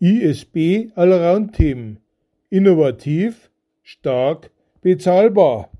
ISB Allround Team: Innovativ, stark, bezahlbar.